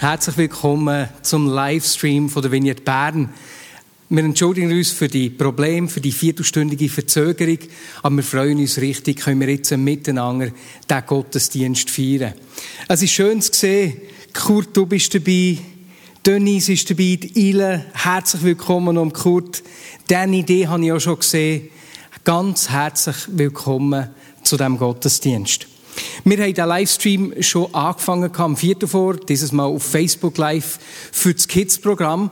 Herzlich willkommen zum Livestream von der Vignette Bern. Wir entschuldigen uns für die Probleme, für die viertelstündige Verzögerung, aber wir freuen uns richtig, können wir jetzt miteinander den Gottesdienst feiern. Es ist schön zu sehen, Kurt, du bist dabei, Dennis ist dabei, die Ile, herzlich willkommen um Kurt. Diese Idee habe ich auch schon gesehen. Ganz herzlich willkommen zu diesem Gottesdienst. Wir haben den Livestream schon angefangen am 4. vor, dieses Mal auf Facebook Live für das Kids-Programm.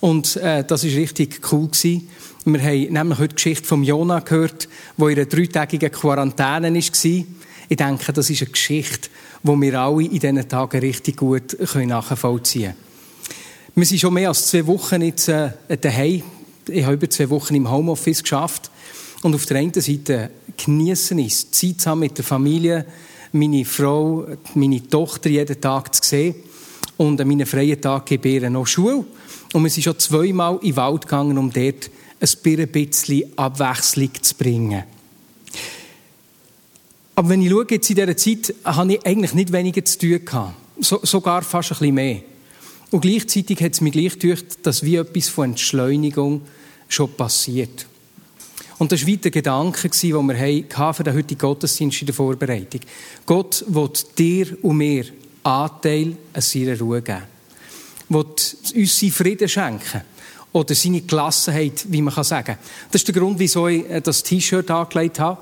Und äh, das ist richtig cool gewesen. Wir haben nämlich heute die Geschichte von Jona gehört, wo in einer dreitägigen Quarantäne war. Ich denke, das ist eine Geschichte, die wir alle in diesen Tagen richtig gut nachvollziehen können. Wir sind schon mehr als zwei Wochen jetzt äh, daheim. Ich habe über zwei Wochen im Homeoffice geschafft. Und auf der einen Seite genießen es, Zeit zu haben mit der Familie, meine Frau, meine Tochter jeden Tag zu sehen. Und an meinen freien Tag gebe ich noch Schule. Und wir sind schon zweimal in den Wald gegangen, um dort ein bisschen Abwechslung zu bringen. Aber wenn ich schaue, jetzt in dieser Zeit, habe ich eigentlich nicht weniger zu tun gehabt. So, sogar fast ein bisschen mehr. Und gleichzeitig hat es mich gleich gedacht, dass wie etwas von Entschleunigung schon passiert. Und das war der Gedanke, den wir für den heutigen Gottesdienst in der Vorbereitung. Gott will dir und mir Anteil an seiner Ruhe geben. Will uns seinen Frieden schenken. Oder seine Gelassenheit, wie man sagen kann. Das ist der Grund, wieso ich äh, das T-Shirt angelegt habe.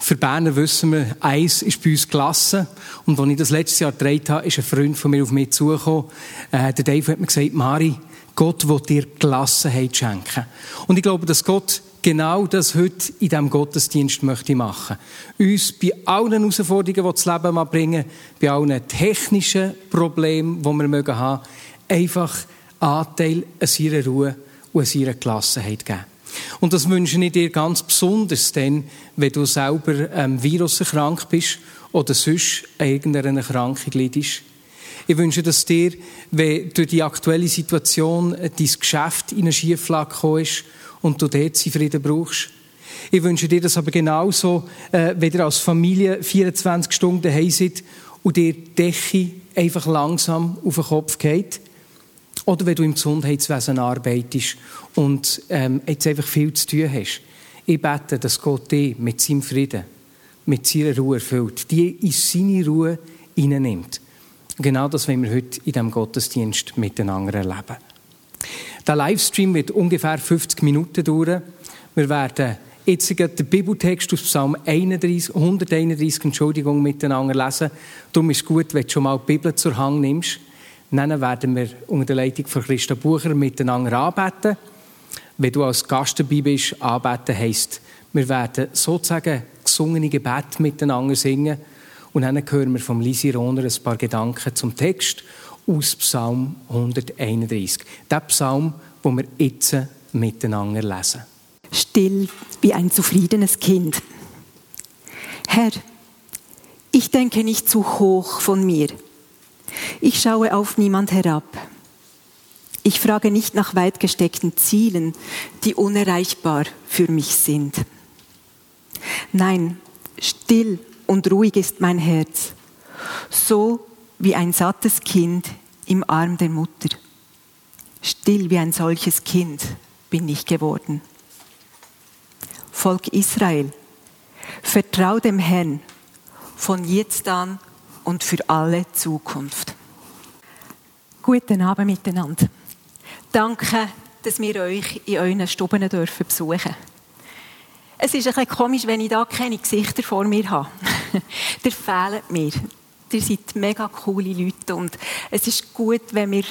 Für Berner wissen wir, Eis ist bei uns gelassen. Und als ich das letztes Jahr gedreht habe, ist ein Freund von mir auf mich zugekommen. Äh, der Dave hat mir gesagt, Mari, Gott will dir Gelassenheit schenken. Und ich glaube, dass Gott genau das heute in diesem Gottesdienst möchte machen. Uns bei allen Herausforderungen, die das Leben mal bringen, bei allen technischen Problemen, die wir mögen haben, einfach Anteil an seiner Ruhe und an seiner Gelassenheit geben. Und das wünsche ich dir ganz besonders, denn wenn du selber ähm, Virus bist oder sonst irgendeine Erkrankung leidest. Ich wünsche dass dir, wenn durch die aktuelle Situation dein Geschäft in eine Schieflage gekommen ist und du dort Frieden brauchst. Ich wünsche dir das aber genauso, äh, wenn ihr als Familie 24 Stunden daheim seid und dir die Decke einfach langsam auf den Kopf geht. Oder wenn du im Gesundheitswesen arbeitest und ähm, jetzt einfach viel zu tun hast. Ich bete, dass Gott dich mit seinem Frieden, mit seiner Ruhe erfüllt, die in seine Ruhe hineinnimmt. Genau das wollen wir heute in diesem Gottesdienst miteinander erleben. Der Livestream wird ungefähr 50 Minuten dauern. Wir werden jetzt den Bibeltext aus Psalm 31, 131 Entschuldigung, miteinander lesen. Darum ist es gut, wenn du schon mal die Bibel zur Hand nimmst. Dann werden wir unter der Leitung von Christa Bucher miteinander anbeten. Wenn du als Gast dabei bist, anbeten heisst, wir werden sozusagen gesungene Gebete miteinander singen. Und dann hören wir vom Lisi Rohner ein paar Gedanken zum Text aus Psalm 131. Der Psalm, wo wir jetzt miteinander lesen. Still wie ein zufriedenes Kind. Herr, ich denke nicht zu hoch von mir ich schaue auf niemand herab. Ich frage nicht nach weit gesteckten Zielen, die unerreichbar für mich sind. Nein, still und ruhig ist mein Herz, so wie ein sattes Kind im Arm der Mutter. Still wie ein solches Kind bin ich geworden. Volk Israel, vertrau dem Herrn von jetzt an und für alle Zukunft. Guten Abend miteinander. Danke, dass wir euch in euren Stuben dürfen besuchen Es ist ein bisschen komisch, wenn ich da keine Gesichter vor mir habe. Ihr fehlt mir. Ihr seid mega coole Leute und es ist gut, wenn wir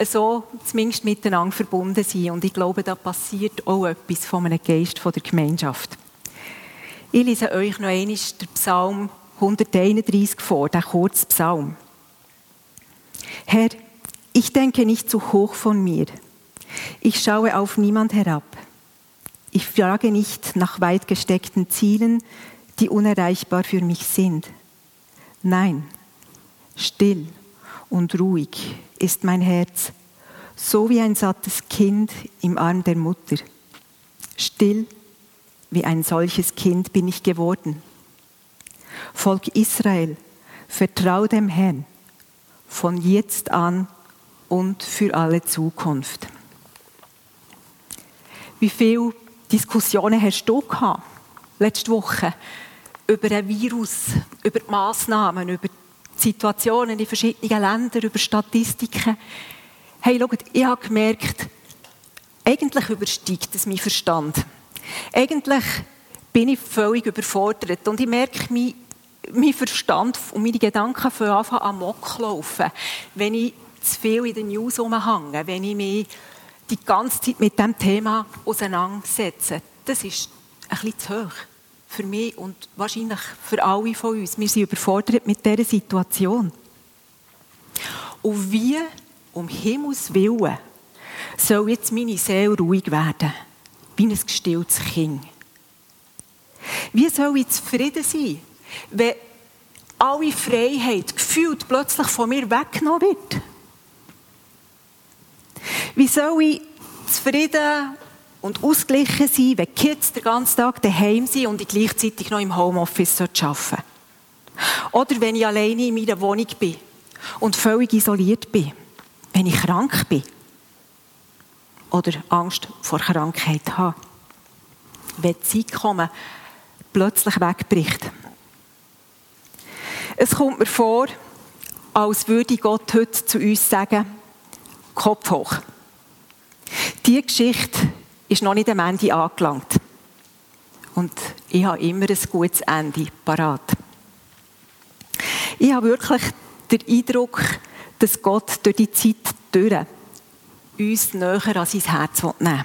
so zumindest miteinander verbunden sind. Und ich glaube, da passiert auch etwas von einem Geist der Gemeinschaft. Ich lese euch noch einmal den Psalm 131 vor, der kurze Psalm. Herr, ich denke nicht zu hoch von mir. Ich schaue auf niemand herab. Ich frage nicht nach weit gesteckten Zielen, die unerreichbar für mich sind. Nein, still und ruhig ist mein Herz, so wie ein sattes Kind im Arm der Mutter. Still wie ein solches Kind bin ich geworden. Volk Israel, vertrau dem Herrn von jetzt an und für alle Zukunft. Wie viele Diskussionen hast du gehabt, letzte Woche über ein Virus, über die Massnahmen, über die Situationen in verschiedenen Ländern, über Statistiken? Hey, schaut, ich habe gemerkt, eigentlich übersteigt es mein Verstand. Eigentlich bin ich völlig überfordert und ich merke, mein, mein Verstand und meine Gedanken fangen an amok laufen, wenn ich zu viel in den News rumhänge, wenn ich mich die ganze Zeit mit dem Thema auseinandersetze. Das ist ein bisschen zu hoch für mich und wahrscheinlich für alle von uns. Wir sind überfordert mit dieser Situation. Und wie, um Himmels Willen, soll jetzt meine Seele ruhig werden? wie ein gestilltes Kind. Wie soll ich zufrieden sein, wenn alle Freiheit gefühlt plötzlich von mir weggenommen wird? Wie soll ich zufrieden und ausgeglichen sein, wenn die Kids den ganzen Tag daheim sind und ich gleichzeitig noch im Homeoffice arbeiten Oder wenn ich alleine in meiner Wohnung bin und völlig isoliert bin, wenn ich krank bin oder Angst vor Krankheit haben. Wenn die Zeit kommen, plötzlich wegbricht. Es kommt mir vor, als würde Gott heute zu uns sagen, Kopf hoch. Diese Geschichte ist noch nicht am Ende angelangt. Und ich habe immer ein gutes Ende parat. Ich habe wirklich den Eindruck, dass Gott durch die Zeit durch uns näher an sein Herz nehmen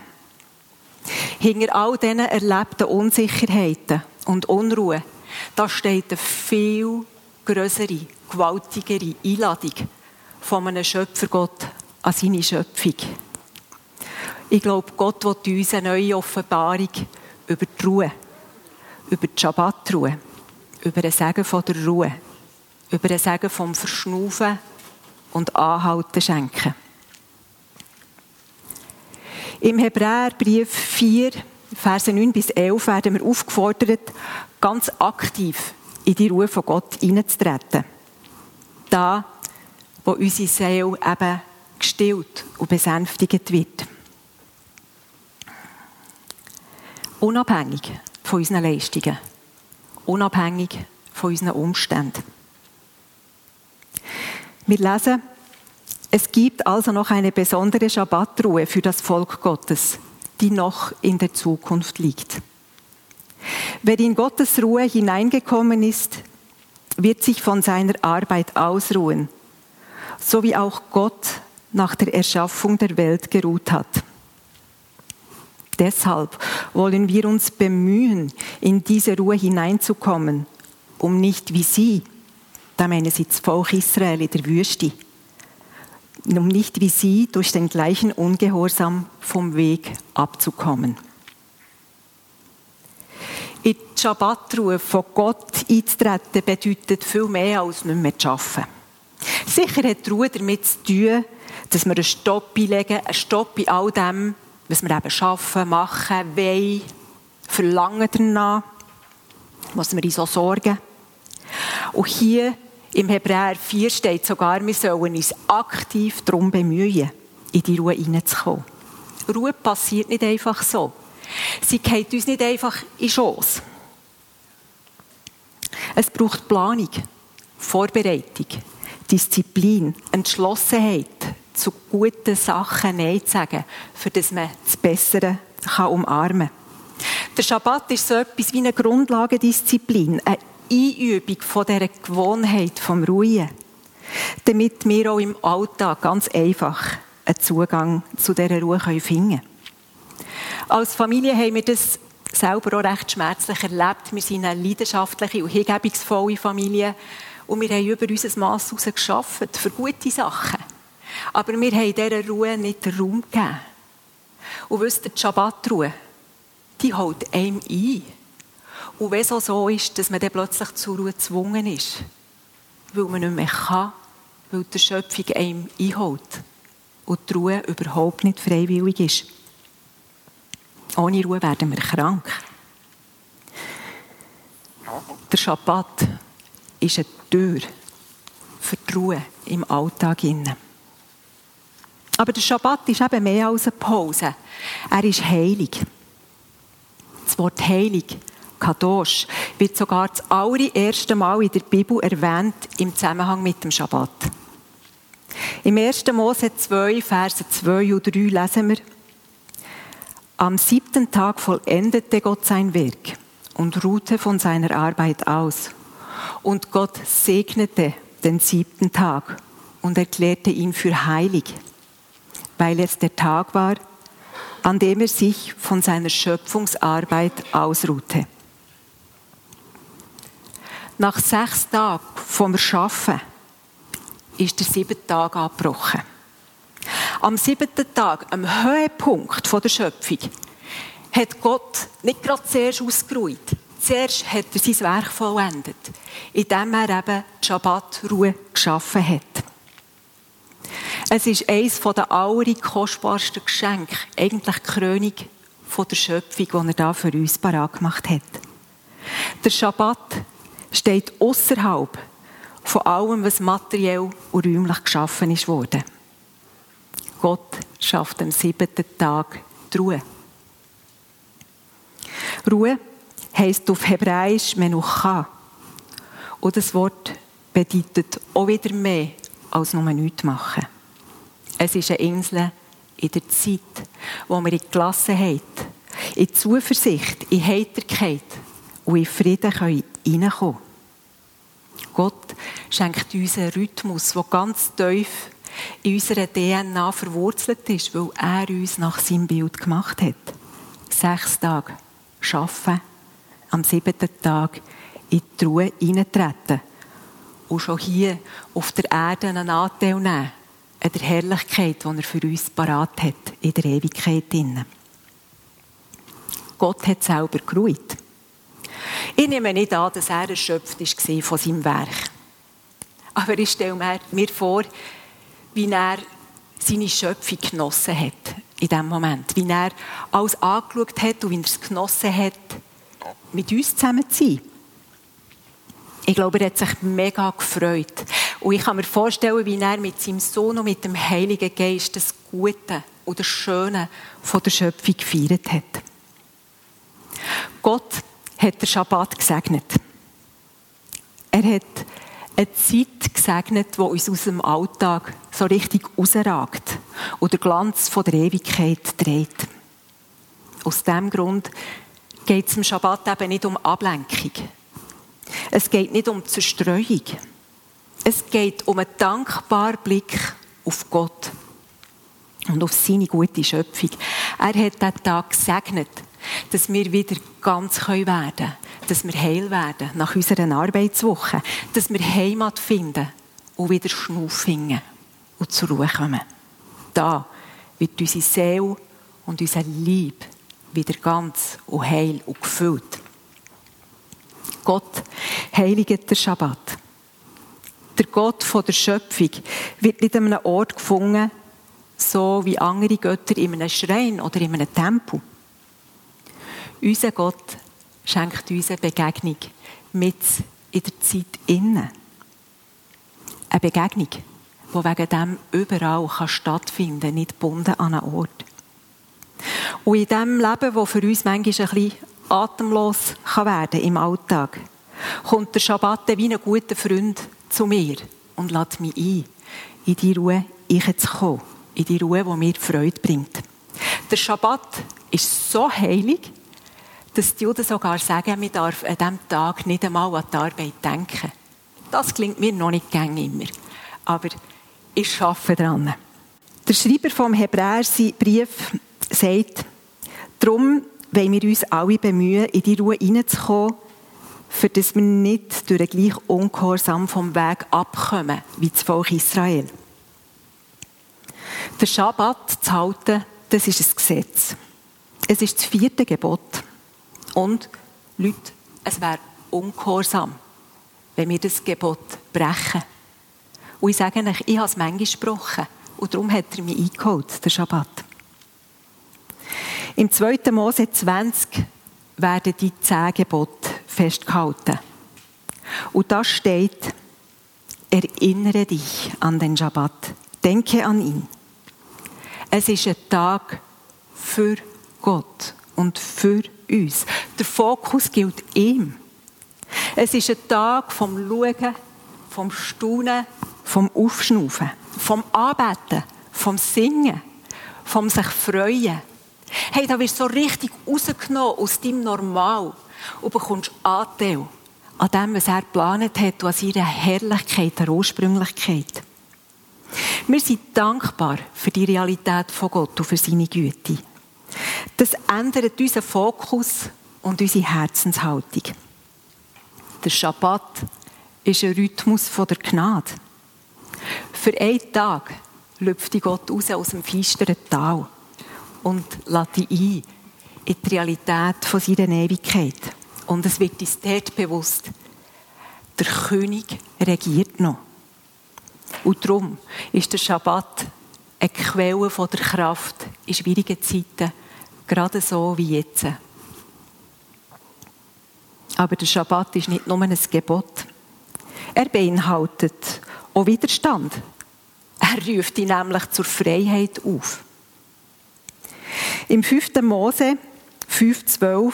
Hinter all diesen erlebten Unsicherheiten und Unruhe, da steht eine viel größere, gewaltigere Einladung von einem Schöpfergott an seine Schöpfung. Ich glaube, Gott will uns eine neue Offenbarung über die Ruhe, über die Schabbatruhe, über den Segen von der Ruhe, über den Segen vom Verschnaufen und Anhalten schenken. Im Hebräerbrief 4, Verse 9 bis 11 werden wir aufgefordert, ganz aktiv in die Ruhe von Gott hineinzutreten. Da, wo unsere Seele eben gestillt und besänftigt wird. Unabhängig von unseren Leistungen. Unabhängig von unseren Umständen. Wir lesen es gibt also noch eine besondere Schabbatruhe für das Volk Gottes, die noch in der Zukunft liegt. Wer in Gottes Ruhe hineingekommen ist, wird sich von seiner Arbeit ausruhen, so wie auch Gott nach der Erschaffung der Welt geruht hat. Deshalb wollen wir uns bemühen, in diese Ruhe hineinzukommen, um nicht wie sie, da meinen sie das Volk Israel in der Wüste, um nicht wie sie durch den gleichen Ungehorsam vom Weg abzukommen. In die Schabbatruhe von Gott einzutreten bedeutet viel mehr als nicht mehr zu arbeiten. Sicher hat die Ruhe damit zu tun, dass wir einen Stopp einlegen, einen Stopp in all dem, was wir eben arbeiten, machen, wollen, verlangen danach, was wir uns so sorgen. Und hier im Hebräer 4 steht sogar, wir sollen uns aktiv darum bemühen, in die Ruhe hineinzukommen. Ruhe passiert nicht einfach so. Sie geht uns nicht einfach in Schoß. Es braucht Planung, Vorbereitung, Disziplin, Entschlossenheit, zu guten Sachen Nein zu sagen, für das man das Bessere kann umarmen kann. Der Schabbat ist so etwas wie eine Grundlagendisziplin, eine Einübung von dieser Gewohnheit vom Ruhen, damit wir auch im Alltag ganz einfach einen Zugang zu dieser Ruhe finden können. Als Familie haben wir das selber auch recht schmerzlich erlebt. Wir sind eine leidenschaftliche und hingebungsvolle Familie. Und wir haben über unser Mass heraus geschafft, für gute Sachen. Aber wir haben dieser Ruhe nicht Raum gegeben. Und wisst ihr, die Schabbatruhe, die holt einem ein. Und wenn es so ist, dass man dann plötzlich zur Ruhe gezwungen ist, weil man nicht mehr kann, weil die Schöpfung einem einholt und die Ruhe überhaupt nicht freiwillig ist. Ohne Ruhe werden wir krank. Der Schabbat ist eine Tür für die Ruhe im Alltag. Aber der Schabbat ist eben mehr als eine Pause. Er ist heilig. Das Wort heilig, Kadosh, wird sogar das allererste Mal in der Bibel erwähnt im Zusammenhang mit dem Schabbat. Im 1. Mose 2, Verse 2 und 3 lesen wir, am siebten Tag vollendete Gott sein Werk und ruhte von seiner Arbeit aus. Und Gott segnete den siebten Tag und erklärte ihn für heilig, weil es der Tag war, an dem er sich von seiner Schöpfungsarbeit ausruhte. Nach sechs Tagen vom Erschaffen ist der siebte Tag abgebrochen. Am siebten Tag, am Höhepunkt der Schöpfung, hat Gott nicht gerade zuerst ausgeruht. Zuerst hat er sein Werk vollendet, indem er eben die Schabbatruhe geschaffen hat. Es ist eines der allerkostbarsten Geschenke, eigentlich die Krönung der Schöpfung, die er da für uns parat gemacht hat. Der Schabbat steht außerhalb von allem, was materiell und räumlich geschaffen worden. Gott schafft am siebten Tag die Ruhe. Ruhe heisst auf Hebräisch Menucha. Und das Wort bedeutet auch wieder mehr als nur nichts machen. Es ist eine Insel in der Zeit, wo wir in Gelassenheit, in Zuversicht, in Heiterkeit und in Frieden hineinkommen können. Gott schenkt uns einen Rhythmus, der ganz tief in unserer DNA verwurzelt ist, weil er uns nach seinem Bild gemacht hat. Sechs Tage arbeiten, am siebten Tag in die Ruhe eintreten und schon hier auf der Erde einen Anteil nehmen an der Herrlichkeit, die er für uns parat hat, in der Ewigkeit. Gott hat selber geruht. Ich nehme nicht an, dass er erschöpft war von seinem Werk. Aber ich stelle mir vor, wie er seine Schöpfung genossen hat in diesem Moment. Wie er alles angeschaut hat und wie er es genossen hat, mit uns zusammen zu sein. Ich glaube, er hat sich mega gefreut. Und ich kann mir vorstellen, wie er mit seinem Sohn und mit dem Heiligen Geist das Gute das Schöne von der Schöpfung gefeiert hat. Gott hat den Schabbat gesegnet. Er hat eine Zeit gesegnet, die uns aus dem Alltag so richtig rausragt und den Glanz von der Ewigkeit dreht. Aus diesem Grund geht es im Schabbat eben nicht um Ablenkung. Es geht nicht um Zerstreuung. Es geht um einen dankbaren Blick auf Gott und auf seine gute Schöpfung. Er hat diesen Tag gesegnet, dass wir wieder ganz werden können, dass wir heil werden nach unserer Arbeitswoche, dass wir Heimat finden und wieder Schnuff finden und zur Ruhe kommen. Da wird unsere Seele und unser Lieb wieder ganz und heil und gefüllt. Gott heiligt den Schabbat. Der Gott von der Schöpfung wird nicht an einem Ort gefunden, so wie andere Götter in einem Schrein oder in einem Tempel. Unser Gott schenkt uns eine Begegnung mit in der Zeit innen. Eine Begegnung, die wegen dem überall kann stattfinden kann, nicht gebunden an einen Ort. Und in diesem Leben, das für uns manchmal ein atemlos kann werden im Alltag, kommt der Schabbat wie ein guter Freund zu mir und lädt mich ein, in die Ruhe zu kommen, in die Ruhe, die mir Freude bringt. Der Schabbat ist so heilig, dass die Juden sogar sagen, man darf an diesem Tag nicht einmal an die Arbeit denken. Das klingt mir noch nicht gäng immer. Aber ich arbeite daran. Der Schreiber vom Hebräer, sein Brief, sagt, darum wollen wir uns alle bemühen, in die Ruhe hineinzukommen, für das wir nicht durch den gleichen Ungehorsam vom Weg abkommen wie das Volk Israel. Der Schabbat zu halten, das ist ein Gesetz. Es ist das vierte Gebot. Und, Leute, es wäre ungehorsam, wenn wir das Gebot brechen. Und ich sage euch, ich habe es manchmal gesprochen. Und darum hat er mich eingeholt, der Schabbat. Im 2. Mose 20 werden die zehn Gebote festgehalten. Und da steht, erinnere dich an den Schabbat, denke an ihn. Es ist ein Tag für Gott und für uns. Der Fokus gilt ihm. Es ist ein Tag vom Schauen, vom Staunen, vom Aufschnaufen, vom Anbeten, vom Singen, vom sich freuen. Hey, da wirst du so richtig rausgenommen aus deinem Normal und bekommst Anteil an dem, was er geplant hat und an seiner Herrlichkeit, der Ursprünglichkeit. Wir sind dankbar für die Realität von Gott und für seine Güte. Das ändert unseren Fokus und unsere Herzenshaltung. Der Schabbat ist ein Rhythmus der Gnade. Für einen Tag lüpft Gott raus aus dem feisteren Tal und lädt ihn ein in die Realität von seiner Ewigkeit. Und es wird uns dort bewusst, der König regiert noch. Und darum ist der Schabbat eine Quelle von der Kraft in schwierigen Zeiten, gerade so wie jetzt. Aber der Schabbat ist nicht nur ein Gebot. Er beinhaltet auch Widerstand. Er ruft ihn nämlich zur Freiheit auf. Im 5. Mose 5,12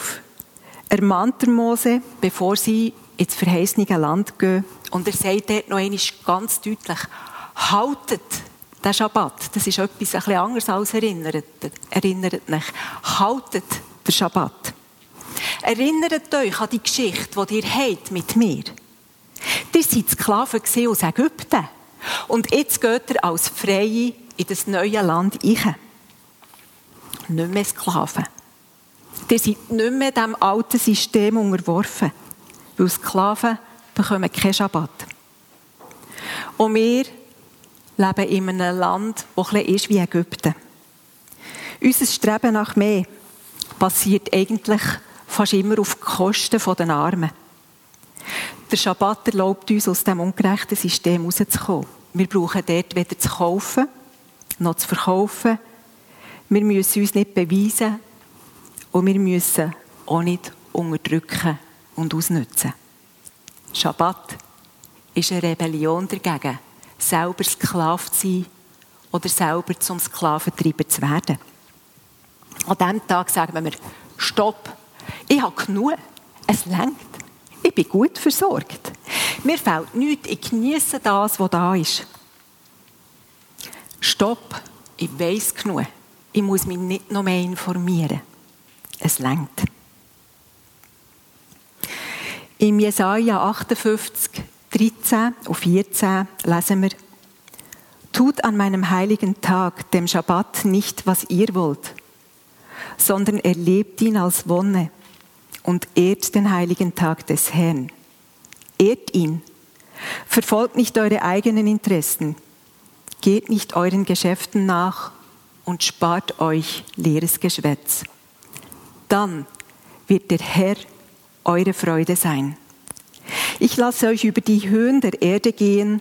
ermahnt der Mose, bevor sie ins verheißene Land gehen. Und er sagt dort noch einmal ganz deutlich, haltet den Schabbat. Das ist etwas ein bisschen anderes als erinnert. Erinnert mich. Haltet den Schabbat. Erinnert euch an die Geschichte, die ihr habt mit mir. Ihr seid Sklaven aus Ägypten. Und jetzt geht ihr als Freie in das neue Land rein. Nicht mehr Sklaven. Ihr seid nicht mehr dem alten System unterworfen. Weil Sklaven bekommen keinen Schabbat. Und wir leben in einem Land, das ein ist wie Ägypten. Unser Streben nach mehr passiert eigentlich fast immer auf Kosten der Armen. Der Schabbat erlaubt uns, aus diesem ungerechten System rauszukommen. Wir brauchen dort weder zu kaufen, noch zu verkaufen. Wir müssen uns nicht beweisen und wir müssen auch nicht unterdrücken und ausnutzen. Schabbat ist eine Rebellion dagegen, selber Sklave zu sein oder selber zum Sklaventreiber zu werden. An diesem Tag sagen wir, stopp, ich habe genug, es längt, ich bin gut versorgt. Mir fehlt nichts, ich genieße das, was da ist. Stopp, ich weiß genug, ich muss mich nicht noch mehr informieren. Es längt. Im Jesaja 58, 13 und 14 lesen wir, Tut an meinem heiligen Tag, dem Schabbat, nicht, was ihr wollt, sondern erlebt ihn als Wonne und ehrt den heiligen Tag des Herrn. Ehrt ihn. Verfolgt nicht eure eigenen Interessen. Geht nicht euren Geschäften nach und spart euch leeres Geschwätz. Dann wird der Herr eure Freude sein. Ich lasse euch über die Höhen der Erde gehen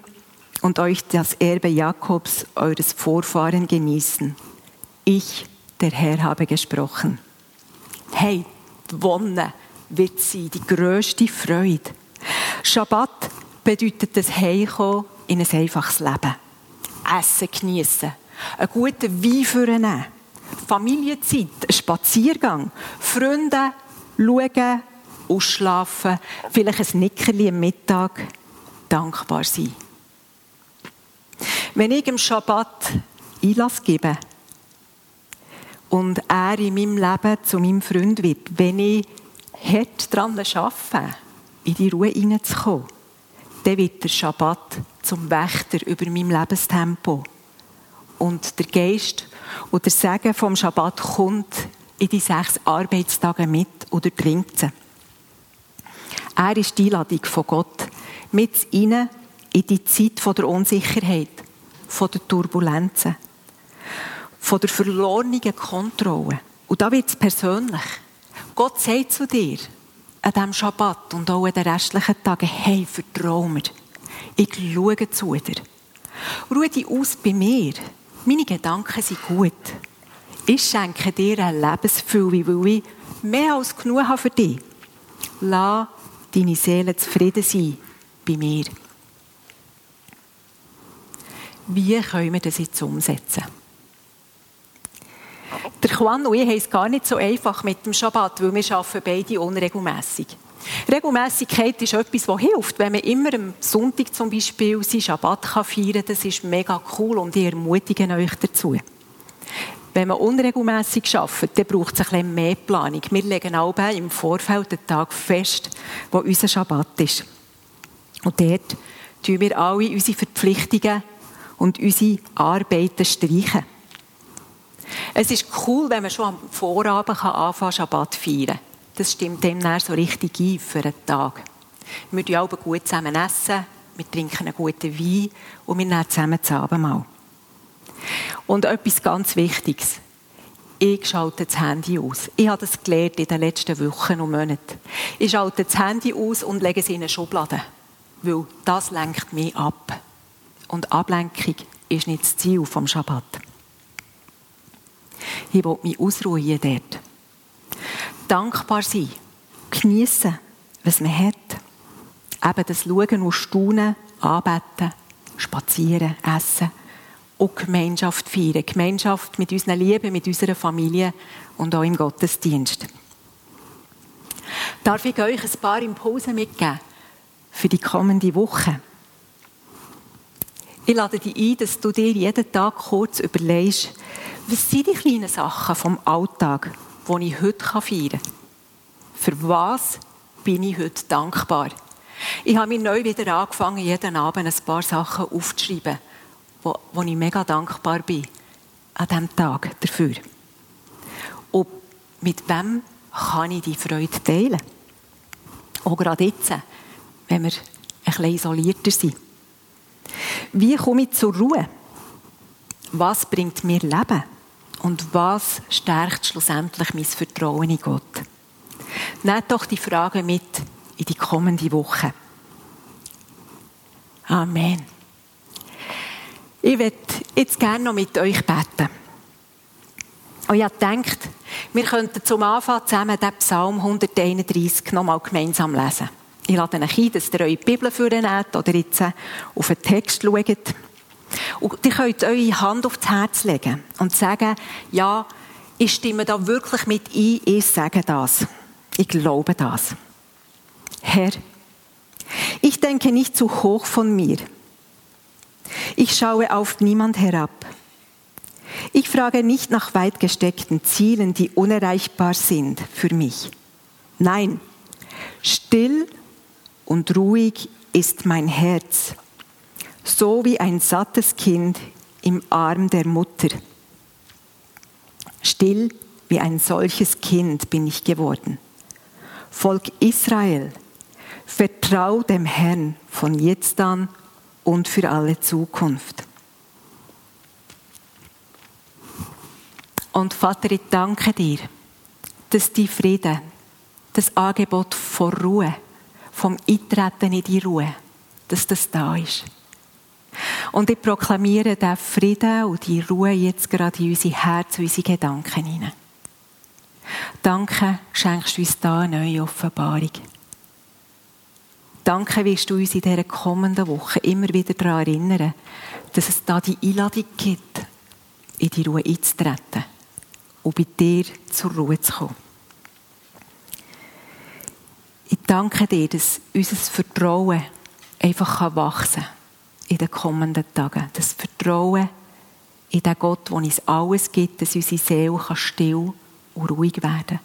und euch das Erbe Jakobs, eures Vorfahren, genießen. Ich, der Herr, habe gesprochen. Hey, die Wonne wird sein, die grösste Freude. Schabbat bedeutet das Heimkommen in ein einfaches Leben. Essen genießen, einen guten Wein vornehmen, Familienzeit, ein Spaziergang, Freunde schauen, ausschlafen, vielleicht ein Nickerli am Mittag, dankbar sein. Wenn ich im Schabbat Einlass gebe und er in meinem Leben zu meinem Freund wird, wenn ich hart daran arbeite, in die Ruhe hineinzukommen, dann wird der Schabbat zum Wächter über meinem Lebenstempo. Und der Geist und der Segen vom Schabbat kommt in die sechs Arbeitstage mit oder trinkt sie. Er ist die Einladung von Gott mit ihnen in die Zeit der Unsicherheit, der Turbulenzen, von der verlorenen Kontrolle. Und da wird es persönlich. Gott sagt zu dir, an diesem Schabbat und auch an den restlichen Tagen, hey, vertrau mir. Ich schaue zu dir. Ruhe dich aus bei mir. Meine Gedanken sind gut. Ich schenke dir ein Lebensfülle, weil ich mehr als genug habe für dich. Lass deine Seele zufrieden sein bei mir. Wie können wir das jetzt umsetzen? Der Juan und ich haben es gar nicht so einfach mit dem Schabbat, weil wir arbeiten beide unregelmässig. Regelmäßigkeit ist etwas, das hilft. Wenn man immer am Sonntag zum Beispiel seinen Schabbat feiern kann, das ist mega cool und ich ermutige euch dazu. Wenn man unregelmäßig arbeitet, dann braucht es ein bisschen mehr Planung. Wir legen alle im Vorfeld den Tag fest, wo unser Schabbat ist. Und dort tun wir alle unsere Verpflichtungen und unsere Arbeiten streichen. Es ist cool, wenn man schon am Vorabend anfangen Schabbat feiern Das stimmt dem so richtig ein für einen Tag. Wir essen alle gut zusammen, essen, wir trinken einen guten Wein und wir nehmen zusammen das Abendmahl. Und etwas ganz Wichtiges. Ich schalte das Handy aus. Ich habe das gelernt in den letzten Wochen und Monaten. Ich schalte das Handy aus und lege es in eine Schublade. Weil das lenkt mich ab. Und Ablenkung ist nicht das Ziel vom Schabbat. Ich will mich ausruhen dort. Dankbar sein. Geniessen, was man hat. Eben das Schauen und Staunen, Anbeten, Spazieren, Essen und Gemeinschaft feiern. Gemeinschaft mit unseren Lieben, mit unserer Familie und auch im Gottesdienst. Darf ich euch ein paar Impulse mitgeben für die kommende Woche? Ich lade dich ein, dass du dir jeden Tag kurz überlegst, was sind die kleinen Sachen vom Alltag, die ich heute feiern kann? Für was bin ich heute dankbar? Ich habe mir neu wieder angefangen, jeden Abend ein paar Sachen aufzuschreiben, wo, wo ich mega dankbar bin an diesem Tag dafür. Und mit wem kann ich die Freude teilen? Auch gerade jetzt, wenn wir ein bisschen isolierter sind. Wie komme ich zur Ruhe? Was bringt mir Leben? Und was stärkt schlussendlich mein Vertrauen in Gott? Nehmt doch die Frage mit in die kommende Woche. Amen. Ich würde jetzt gerne noch mit euch beten. Und habe gedacht, wir könnten zum Anfang zusammen den Psalm 131 nochmal gemeinsam lesen. Ich lade euch ein, dass ihr eure Bibel vornehmt oder jetzt auf den Text schaut. Und ihr könnt eure Hand auf das Herz legen und sagen, ja, ich stimme da wirklich mit ein, ich sage das. Ich glaube das. Herr, ich denke nicht zu hoch von mir. Ich schaue auf niemand herab. Ich frage nicht nach weit gesteckten Zielen, die unerreichbar sind für mich. Nein, still und ruhig ist mein Herz, so wie ein sattes Kind im Arm der Mutter. Still wie ein solches Kind bin ich geworden. Volk Israel, vertrau dem Herrn von jetzt an und für alle Zukunft. Und Vater, ich danke dir, dass die Frieden, das Angebot vor Ruhe, vom Eintreten in die Ruhe, dass das da ist. Und ich proklamiere den Frieden und die Ruhe jetzt gerade in unser Herz, und unsere Gedanken hinein. Danke, schenkst du uns da eine neue Offenbarung. Danke, wirst du uns in dieser kommenden Woche immer wieder daran erinnern, dass es da die Einladung gibt, in die Ruhe einzutreten und bei dir zur Ruhe zu kommen. Ich danke dir, dass unser Vertrauen einfach wachsen kann in den kommenden Tagen. Das Vertrauen in den Gott, der uns alles gibt, dass unsere Seele still und ruhig werden kann.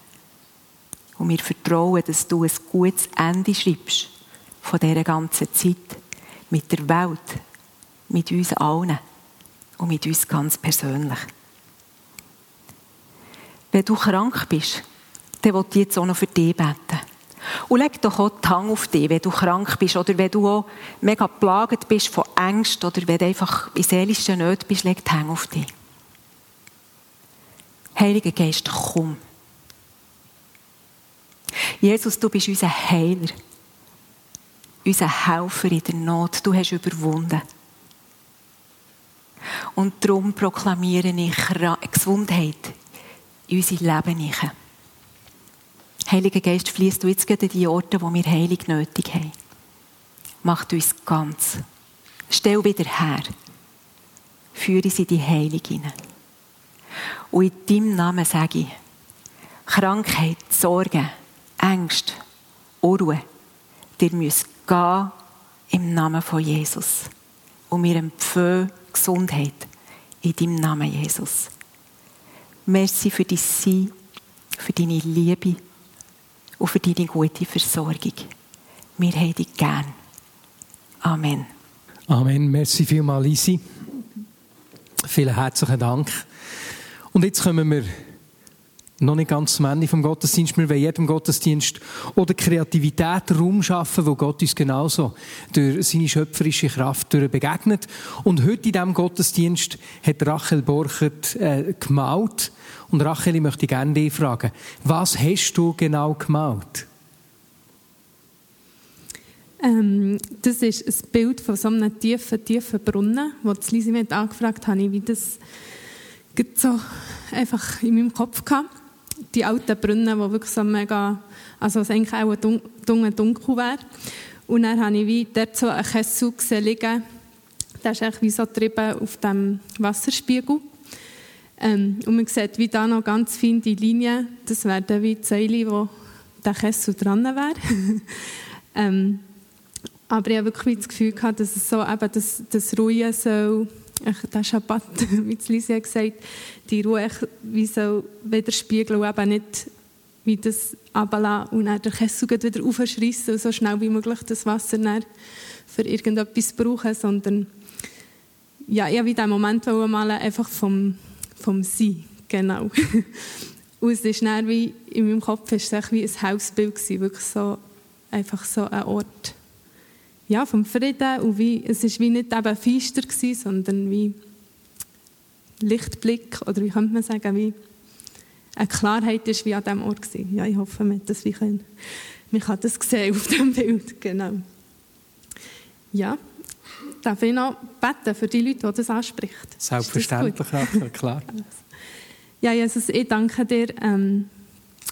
Und wir vertrauen, dass du ein gutes Ende schreibst von dieser ganzen Zeit mit der Welt, mit uns allen und mit uns ganz persönlich. Wenn du krank bist, dann will ich jetzt auch noch für dich beten. Und leg doch auch die Hand auf dich, wenn du krank bist oder wenn du auch mega plagt bist von Ängsten oder wenn du einfach in seelischen Nöten bist, leg die Hand auf dich. Heiliger Geist, komm. Jesus, du bist unser Heiler, unser Helfer in der Not. Du hast überwunden. Und darum proklamiere ich Gesundheit in unser Leben hinein. Heiliger Geist, fließt du jetzt gerade in die Orte, wo wir Heilig nötig haben. Mach uns ganz. Stell wieder her. Führe sie die Heilig hinein. Und in deinem Namen sage ich, Krankheit, Sorgen, Ängste, Unruhe, dir müsst gehen im Namen von Jesus. Und wir empfehlen Gesundheit in deinem Namen, Jesus. Merci für dein Sein, für deine Liebe und für deine gute Versorgung. Wir haben dich gern. Amen. Amen. Merci vielmals, Lisi. Vielen herzlichen Dank. Und jetzt kommen wir noch nicht ganz am Ende vom Gottesdienst. Wir wollen jedem Gottesdienst oder Kreativität Raum schaffen, wo Gott uns genauso durch seine schöpferische Kraft begegnet. Und heute in diesem Gottesdienst hat Rachel Borchert äh, gemalt. Und Rachel, ich möchte gerne dich fragen, was hast du genau gemalt? Ähm, das ist ein Bild von so einem tiefen, tiefen Brunnen, wo Lisi mich angefragt habe, wie das so einfach in meinem Kopf hatte die alten Brunnen, die wirklich so mega, also es eigentlich auch dunkel, dunkel wäre. Und dann habe ich wie dort so einen Kessel gesehen liegen. Der ist eigentlich wie so getrieben auf dem Wasserspiegel. Ähm, und man sieht wie da noch ganz feine Linien. Das wäre dann wie die Säule, wo der Kessel dran wäre. ähm, aber ich habe wirklich das Gefühl gehabt, dass es so eben das, das Ruhe soll der Schabbat, wie gesagt hat, die Ruhe wie so widerspiegeln und eben nicht wie das ablassen und dann den Kessel wieder aufschreissen und so schnell wie möglich das Wasser dann für irgendetwas brauchen, sondern ja, ich wie diesen Moment malen, einfach vom, vom Sein, genau. und es ist dann wie, in meinem Kopf ist es wie ein Hausbild gewesen, wirklich so, einfach so ein Ort, ja, vom Frieden und wie, es ist wie nicht eben feister gewesen, sondern wie Lichtblick oder wie könnte man sagen, wie eine Klarheit ist wie an diesem Ort gewesen. Ja, ich hoffe, man, das wie können, man kann das sehen auf dem Bild, genau. Ja, darf ich noch beten für die Leute, die das anspricht? Selbstverständlich, das klar. Ja, Jesus, ich danke dir, ähm,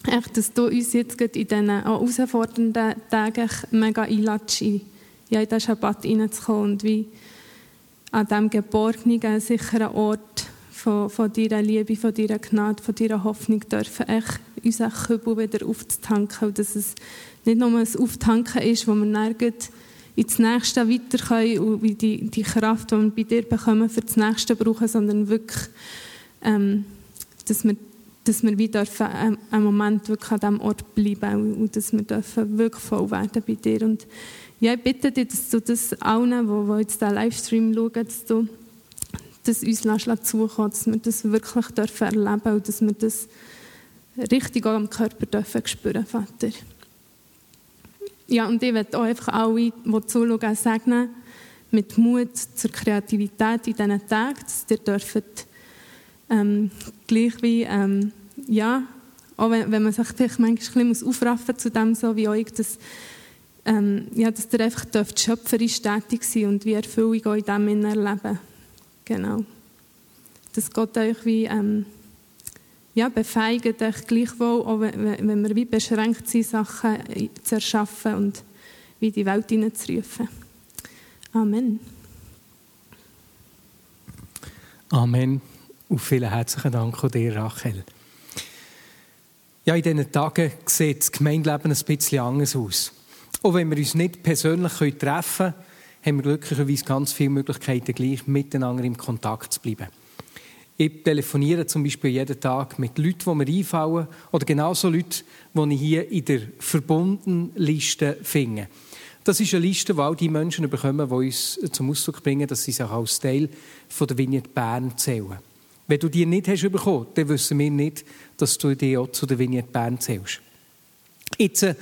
echt, dass du uns jetzt in diesen herausfordernden Tagen mega einladest, ja, in diesen Schabbat reinzukommen und wie an diesem geborgenen, sicheren Ort von, von deiner Liebe, von deiner Gnade, von deiner Hoffnung dürfen echt unseren Kübel wieder aufzutanken und dass es nicht nur ein Auftanken ist, wo wir dann ins Nächste weiter können und wie die, die Kraft, die wir bei dir bekommen, für das Nächste brauchen, sondern wirklich, ähm, dass wir dass wir wie dürfen ähm, einen Moment wirklich an diesem Ort bleiben und dass wir dürfen wirklich voll werden bei dir. Und ja, ich bitte dich, dass du das allen, die, jetzt den Livestream schauen, dass du das uns zukommen dass wir das wirklich dürfen erleben und dass wir das richtig auch am Körper dürfen spüren, Vater. Ja, und ich möchte auch einfach alle, die zuschauen, segnen, mit Mut zur Kreativität in diesen Tagen, dass ihr dürft, ähm, gleich wie, ähm, ja, auch wenn, wenn man sich vielleicht manchmal ein bisschen aufraffen muss zu dem, so wie euch, dass ähm, ja, dass ihr einfach dürft schöpferisch tätig sein und wie Erfüllung auch in dem erleben. Genau. Dass Gott euch wie ähm, ja, befeigt, euch gleichwohl, auch wenn, wenn wir wie beschränkt sind, Sachen zu erschaffen und wie die Welt hineinzurufen. Amen. Amen. Und vielen herzlichen Dank an dir, Rachel. Ja, in diesen Tagen sieht das Gemeindeleben ein bisschen anders aus. Auch wenn wir uns nicht persönlich treffen können, haben wir glücklicherweise ganz viele Möglichkeiten, gleich miteinander im Kontakt zu bleiben. Ich telefoniere zum Beispiel jeden Tag mit Leuten, die mir einfallen, oder genauso Leuten, die ich hier in der Verbundenliste finde. Das ist eine Liste, die all die Menschen bekommen, die uns zum Ausdruck bringen, dass sie sich als Teil von der Vignette Bern zählen. Wenn du die nicht hast bekommen, dann wissen wir nicht, dass du dich auch zu der Vignette Bern zählst. Jetzt, äh,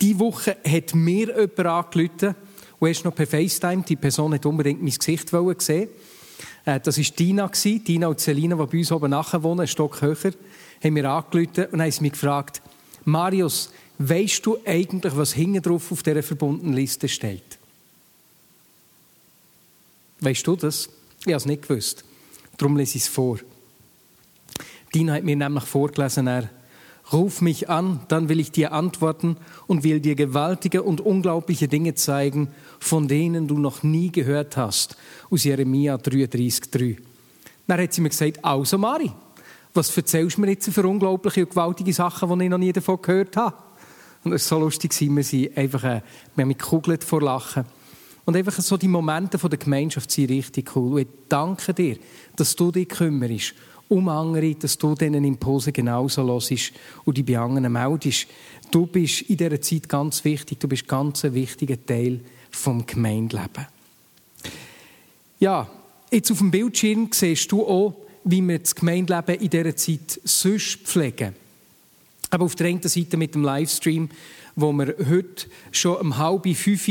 Diese Woche hat mir jemand angerufen und erst noch per FaceTime. Die Person hat unbedingt mein Gesicht sehen äh, Das war Dina. Dina und Selina, die bei uns oben nachher wohnen, einen Stock höher, haben mir angerufen und haben mich gefragt, Marius, weisst du eigentlich, was hinten drauf auf dieser verbundenen Liste steht? Weißt du das? Ich habe es nicht gewusst. Darum lese ich es vor. Dina hat mir nämlich vorgelesen, er Ruf mich an, dann will ich dir antworten und will dir gewaltige und unglaubliche Dinge zeigen, von denen du noch nie gehört hast. Aus Jeremia 33,3. Dann hat sie mir gesagt, also Mari, was erzählst du mir jetzt für unglaubliche und gewaltige Sachen, die ich noch nie davon gehört habe? Und es war so lustig, wir sind einfach, äh, wir haben mich gekugelt vor Lachen. Und einfach so die Momente der Gemeinschaft sind richtig cool. Und ich danke dir, dass du dich kümmerst um andere, dass du diesen Impulsen genauso hörst und dich bei anderen meldest. Du bist in dieser Zeit ganz wichtig, du bist ganz ein wichtiger Teil vom Gemeindeleben. Ja, jetzt auf dem Bildschirm siehst du auch, wie wir das Gemeindeleben in dieser Zeit sonst pflegen. Aber auf der einen Seite mit dem Livestream, wo wir heute schon um halb fünf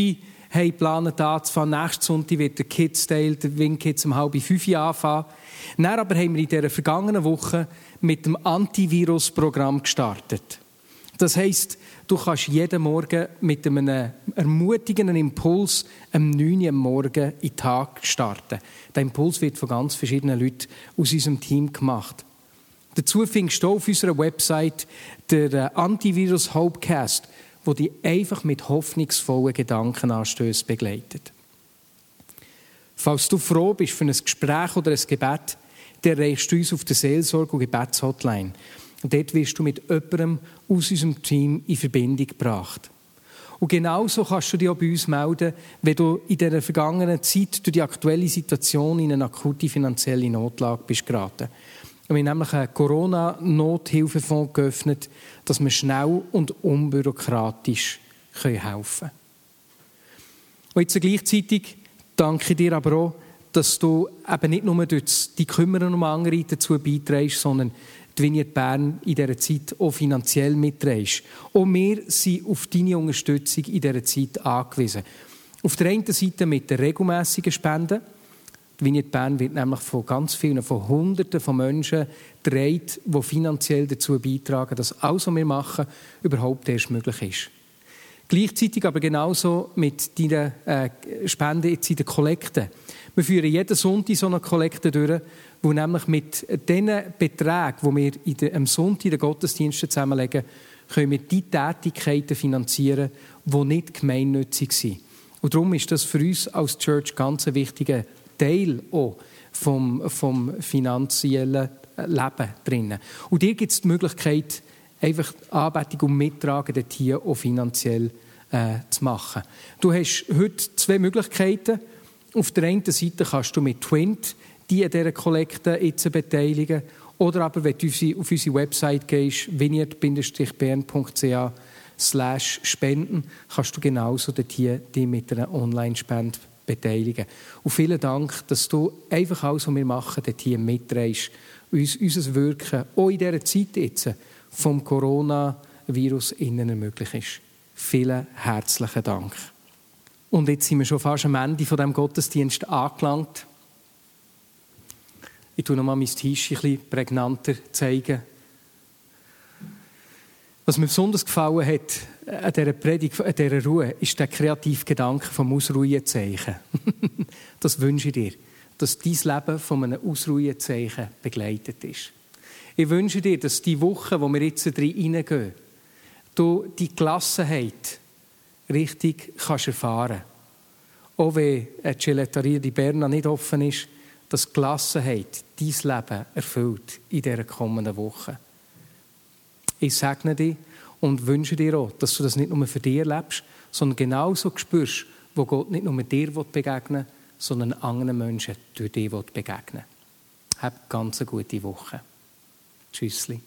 haben geplant anzufangen. Nächsten Sonntag wird der Kids Day, der Wing Kids um halb fünf anfangen. Dann aber haben wir in dieser vergangenen Woche mit dem Antivirus-Programm gestartet. Das heisst, du kannst jeden Morgen mit einem ermutigenden Impuls am 9 Uhr Morgen in den Tag starten. Der Impuls wird von ganz verschiedenen Leuten aus unserem Team gemacht. Dazu findest du auf unserer Website der äh, Antivirus Hopecast, wo die einfach mit hoffnungsvollen Gedankenanstößen begleitet. Falls du froh bist für ein Gespräch oder ein Gebet, dann erreichst du uns auf der Seelsorge- und Gebetshotline. Dort wirst du mit jemandem aus unserem Team in Verbindung gebracht. Und genauso kannst du dich auch bei uns melden, wenn du in der vergangenen Zeit durch die aktuelle Situation in eine akute finanzielle Notlage bist geraten. Wir haben nämlich einen Corona-Nothilfefonds geöffnet, dass wir schnell und unbürokratisch helfen können. Und jetzt gleichzeitig danke ich dir aber auch, dass du eben nicht nur durch die Kümmern um andere dazu beiträgst, sondern die Vignette Bern in dieser Zeit auch finanziell mitträgst. Auch wir sind auf deine Unterstützung in dieser Zeit angewiesen. Auf der einen Seite mit den regelmässigen Spenden. Die Vignette Bern wird nämlich von ganz vielen, von Hunderten von Menschen gedreht, die finanziell dazu beitragen, dass alles, was wir machen, überhaupt erst möglich ist. Gleichzeitig aber genauso mit deinen äh, Spenden jetzt in der Kollekte. Wir führen jeden Sonntag so eine Kollekte durch, wo nämlich mit den Beträgen, die wir in der, am Sonntag in den Gottesdiensten zusammenlegen, können wir die Tätigkeiten finanzieren, die nicht gemeinnützig sind. Und darum ist das für uns als Church ganz ein wichtiger Teil auch vom, vom finanziellen Leben drinnen. Und dir gibt es die Möglichkeit, einfach Anbetung und Mittragen dort hier auch finanziell äh, zu machen. Du hast heute zwei Möglichkeiten. Auf der einen Seite kannst du mit Twint die an dieser Kollekte jetzt beteiligen. Oder aber, wenn du auf unsere Website gehst, vineyard-bern.ch slash spenden, kannst du genauso dort die mit einer Online-Spende beteiligen. Und vielen Dank, dass du einfach alles, was wir machen, dort hier mitdrehst. Uns, unser Wirken, auch in dieser Zeit jetzt, vom Coronavirus innen ermöglicht ist. Vielen herzlichen Dank. Und jetzt sind wir schon fast am Ende von dem Gottesdienst angelangt. Ich tue noch mal mein Tisch ein bisschen prägnanter zeigen. Was mir besonders gefallen hat an dieser Predigt, an dieser Ruhe, ist der kreative Gedanke vom Ausruhezeichen. das wünsche ich dir, dass dein Leben von einem Ausruhezeichen begleitet ist. Ich wünsche dir, dass die Woche, wo wir jetzt reingehen, du die Gelassenheit richtig kannst erfahren Auch wenn die Gelateria di Berna nicht offen ist, dass Gelassenheit dein Leben erfüllt in dieser kommenden Woche. Ich segne dich und wünsche dir auch, dass du das nicht nur für dich lebst, sondern genauso spürst, wo Gott nicht nur dir begegnen will, sondern anderen Menschen durch dich begegnen will. Hab ganz eine gute Woche. Tschüssli.